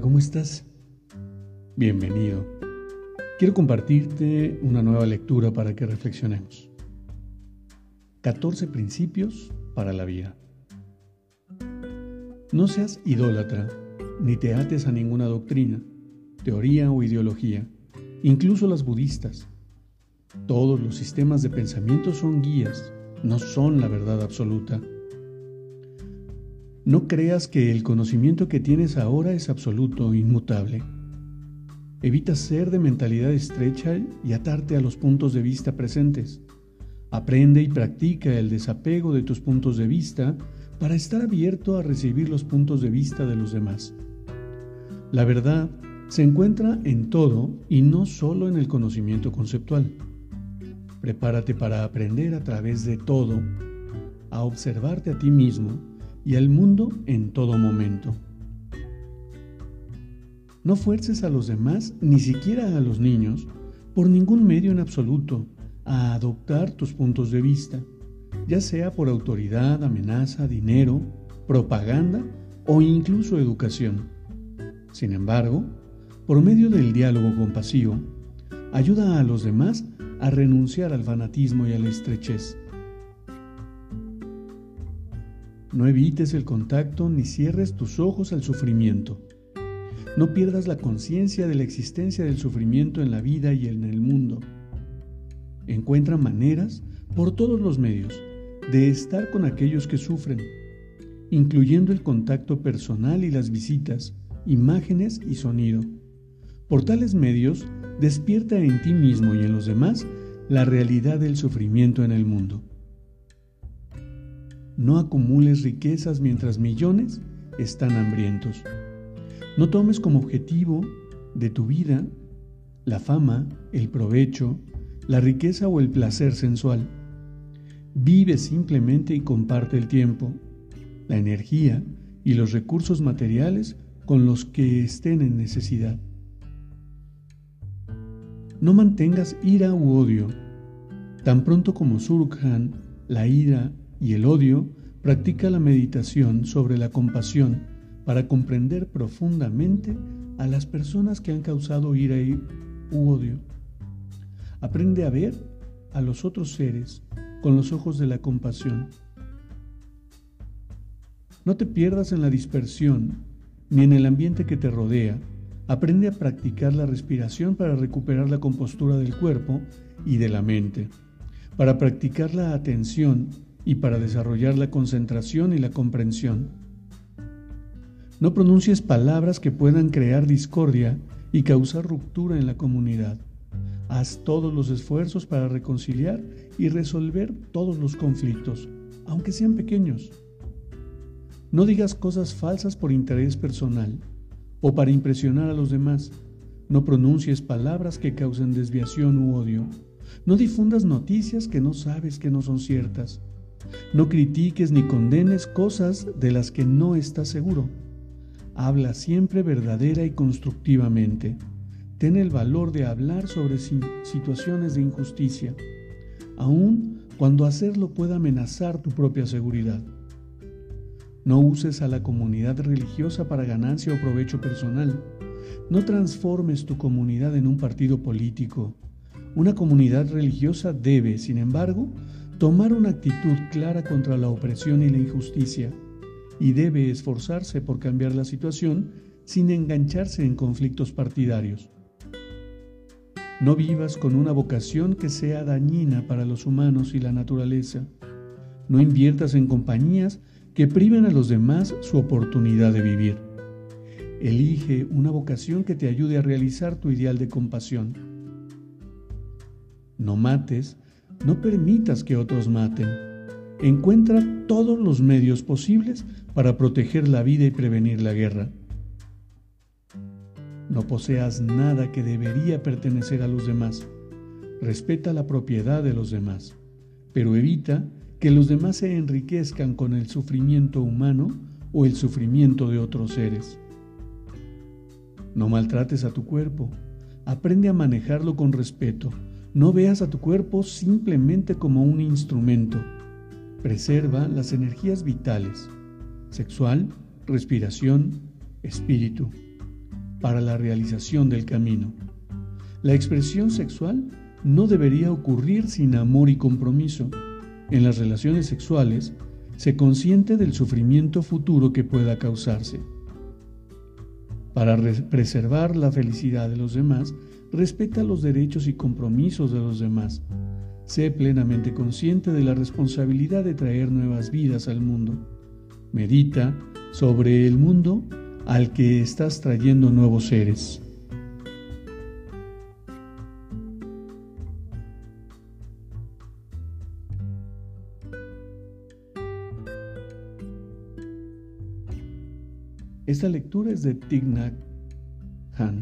¿Cómo estás? Bienvenido. Quiero compartirte una nueva lectura para que reflexionemos. 14 principios para la vida. No seas idólatra, ni te ates a ninguna doctrina, teoría o ideología, incluso las budistas. Todos los sistemas de pensamiento son guías, no son la verdad absoluta. No creas que el conocimiento que tienes ahora es absoluto, inmutable. Evita ser de mentalidad estrecha y atarte a los puntos de vista presentes. Aprende y practica el desapego de tus puntos de vista para estar abierto a recibir los puntos de vista de los demás. La verdad se encuentra en todo y no solo en el conocimiento conceptual. Prepárate para aprender a través de todo, a observarte a ti mismo y al mundo en todo momento. No fuerces a los demás, ni siquiera a los niños, por ningún medio en absoluto, a adoptar tus puntos de vista, ya sea por autoridad, amenaza, dinero, propaganda o incluso educación. Sin embargo, por medio del diálogo compasivo, ayuda a los demás a renunciar al fanatismo y a la estrechez no evites el contacto ni cierres tus ojos al sufrimiento. No pierdas la conciencia de la existencia del sufrimiento en la vida y en el mundo. Encuentra maneras, por todos los medios, de estar con aquellos que sufren, incluyendo el contacto personal y las visitas, imágenes y sonido. Por tales medios, despierta en ti mismo y en los demás la realidad del sufrimiento en el mundo. No acumules riquezas mientras millones están hambrientos. No tomes como objetivo de tu vida la fama, el provecho, la riqueza o el placer sensual. Vive simplemente y comparte el tiempo, la energía y los recursos materiales con los que estén en necesidad. No mantengas ira u odio. Tan pronto como Surukhan, la ira y el odio, practica la meditación sobre la compasión para comprender profundamente a las personas que han causado ira u odio. Aprende a ver a los otros seres con los ojos de la compasión. No te pierdas en la dispersión ni en el ambiente que te rodea. Aprende a practicar la respiración para recuperar la compostura del cuerpo y de la mente, para practicar la atención y para desarrollar la concentración y la comprensión. No pronuncies palabras que puedan crear discordia y causar ruptura en la comunidad. Haz todos los esfuerzos para reconciliar y resolver todos los conflictos, aunque sean pequeños. No digas cosas falsas por interés personal o para impresionar a los demás. No pronuncies palabras que causen desviación u odio. No difundas noticias que no sabes que no son ciertas. No critiques ni condenes cosas de las que no estás seguro. Habla siempre verdadera y constructivamente. Ten el valor de hablar sobre situaciones de injusticia, aun cuando hacerlo pueda amenazar tu propia seguridad. No uses a la comunidad religiosa para ganancia o provecho personal. No transformes tu comunidad en un partido político. Una comunidad religiosa debe, sin embargo, tomar una actitud clara contra la opresión y la injusticia y debe esforzarse por cambiar la situación sin engancharse en conflictos partidarios. No vivas con una vocación que sea dañina para los humanos y la naturaleza. No inviertas en compañías que priven a los demás su oportunidad de vivir. Elige una vocación que te ayude a realizar tu ideal de compasión. No mates, no permitas que otros maten. Encuentra todos los medios posibles para proteger la vida y prevenir la guerra. No poseas nada que debería pertenecer a los demás. Respeta la propiedad de los demás, pero evita que los demás se enriquezcan con el sufrimiento humano o el sufrimiento de otros seres. No maltrates a tu cuerpo. Aprende a manejarlo con respeto. No veas a tu cuerpo simplemente como un instrumento. Preserva las energías vitales, sexual, respiración, espíritu, para la realización del camino. La expresión sexual no debería ocurrir sin amor y compromiso. En las relaciones sexuales se consiente del sufrimiento futuro que pueda causarse. Para preservar la felicidad de los demás, respeta los derechos y compromisos de los demás. Sé plenamente consciente de la responsabilidad de traer nuevas vidas al mundo. Medita sobre el mundo al que estás trayendo nuevos seres. Esta lectura es de Thich Han.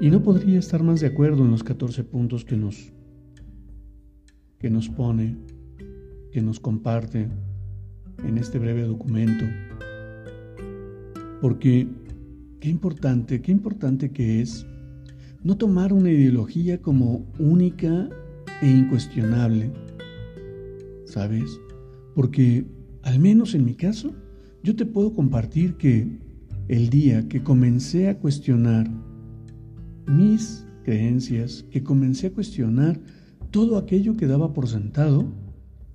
Y no podría estar más de acuerdo en los 14 puntos que nos, que nos pone, que nos comparte en este breve documento. Porque qué importante, qué importante que es no tomar una ideología como única e incuestionable. ¿Sabes? Porque al menos en mi caso, yo te puedo compartir que el día que comencé a cuestionar mis creencias, que comencé a cuestionar todo aquello que daba por sentado,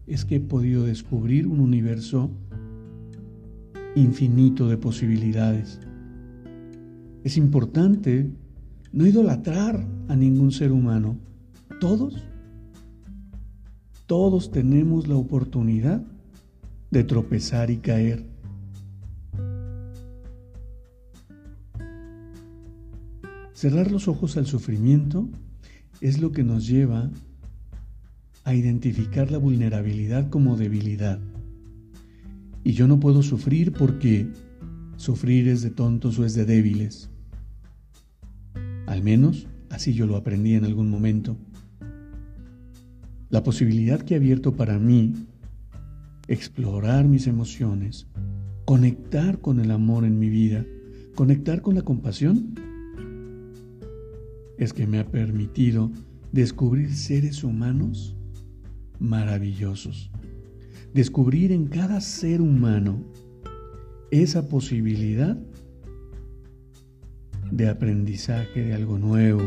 es que he podido descubrir un universo infinito de posibilidades. Es importante no idolatrar a ningún ser humano. Todos, todos tenemos la oportunidad de tropezar y caer. Cerrar los ojos al sufrimiento es lo que nos lleva a identificar la vulnerabilidad como debilidad. Y yo no puedo sufrir porque sufrir es de tontos o es de débiles. Al menos así yo lo aprendí en algún momento. La posibilidad que ha abierto para mí explorar mis emociones, conectar con el amor en mi vida, conectar con la compasión, es que me ha permitido descubrir seres humanos maravillosos. Descubrir en cada ser humano esa posibilidad de aprendizaje de algo nuevo.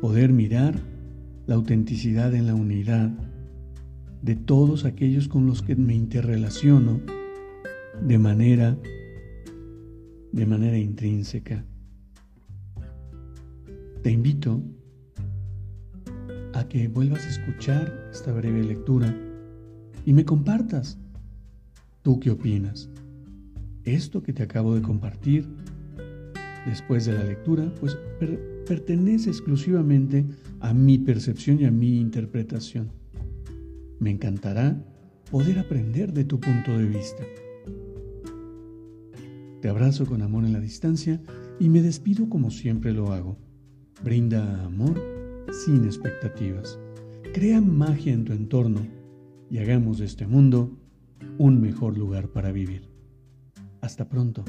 Poder mirar la autenticidad en la unidad de todos aquellos con los que me interrelaciono de manera de manera intrínseca. Te invito a que vuelvas a escuchar esta breve lectura y me compartas. ¿Tú qué opinas? Esto que te acabo de compartir después de la lectura, pues pertenece exclusivamente a mi percepción y a mi interpretación. Me encantará poder aprender de tu punto de vista. Te abrazo con amor en la distancia y me despido como siempre lo hago. Brinda amor sin expectativas. Crea magia en tu entorno y hagamos de este mundo un mejor lugar para vivir. Hasta pronto.